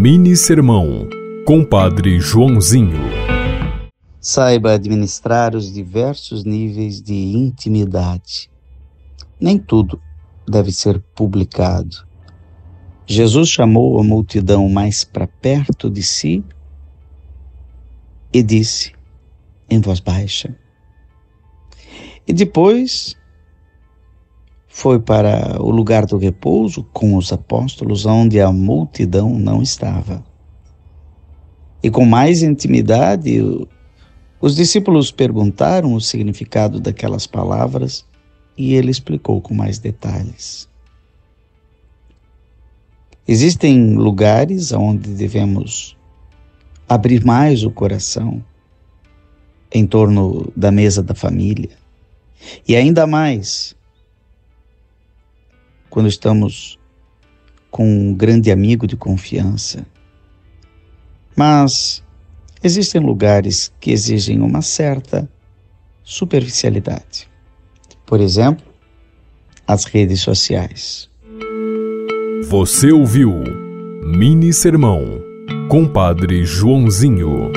Mini Sermão, Compadre Joãozinho. Saiba administrar os diversos níveis de intimidade. Nem tudo deve ser publicado. Jesus chamou a multidão mais para perto de si e disse em voz baixa. E depois foi para o lugar do repouso com os apóstolos, onde a multidão não estava. E com mais intimidade, os discípulos perguntaram o significado daquelas palavras e ele explicou com mais detalhes. Existem lugares onde devemos abrir mais o coração em torno da mesa da família. E ainda mais quando estamos com um grande amigo de confiança. Mas existem lugares que exigem uma certa superficialidade. Por exemplo, as redes sociais. Você ouviu Mini Sermão, Compadre Joãozinho.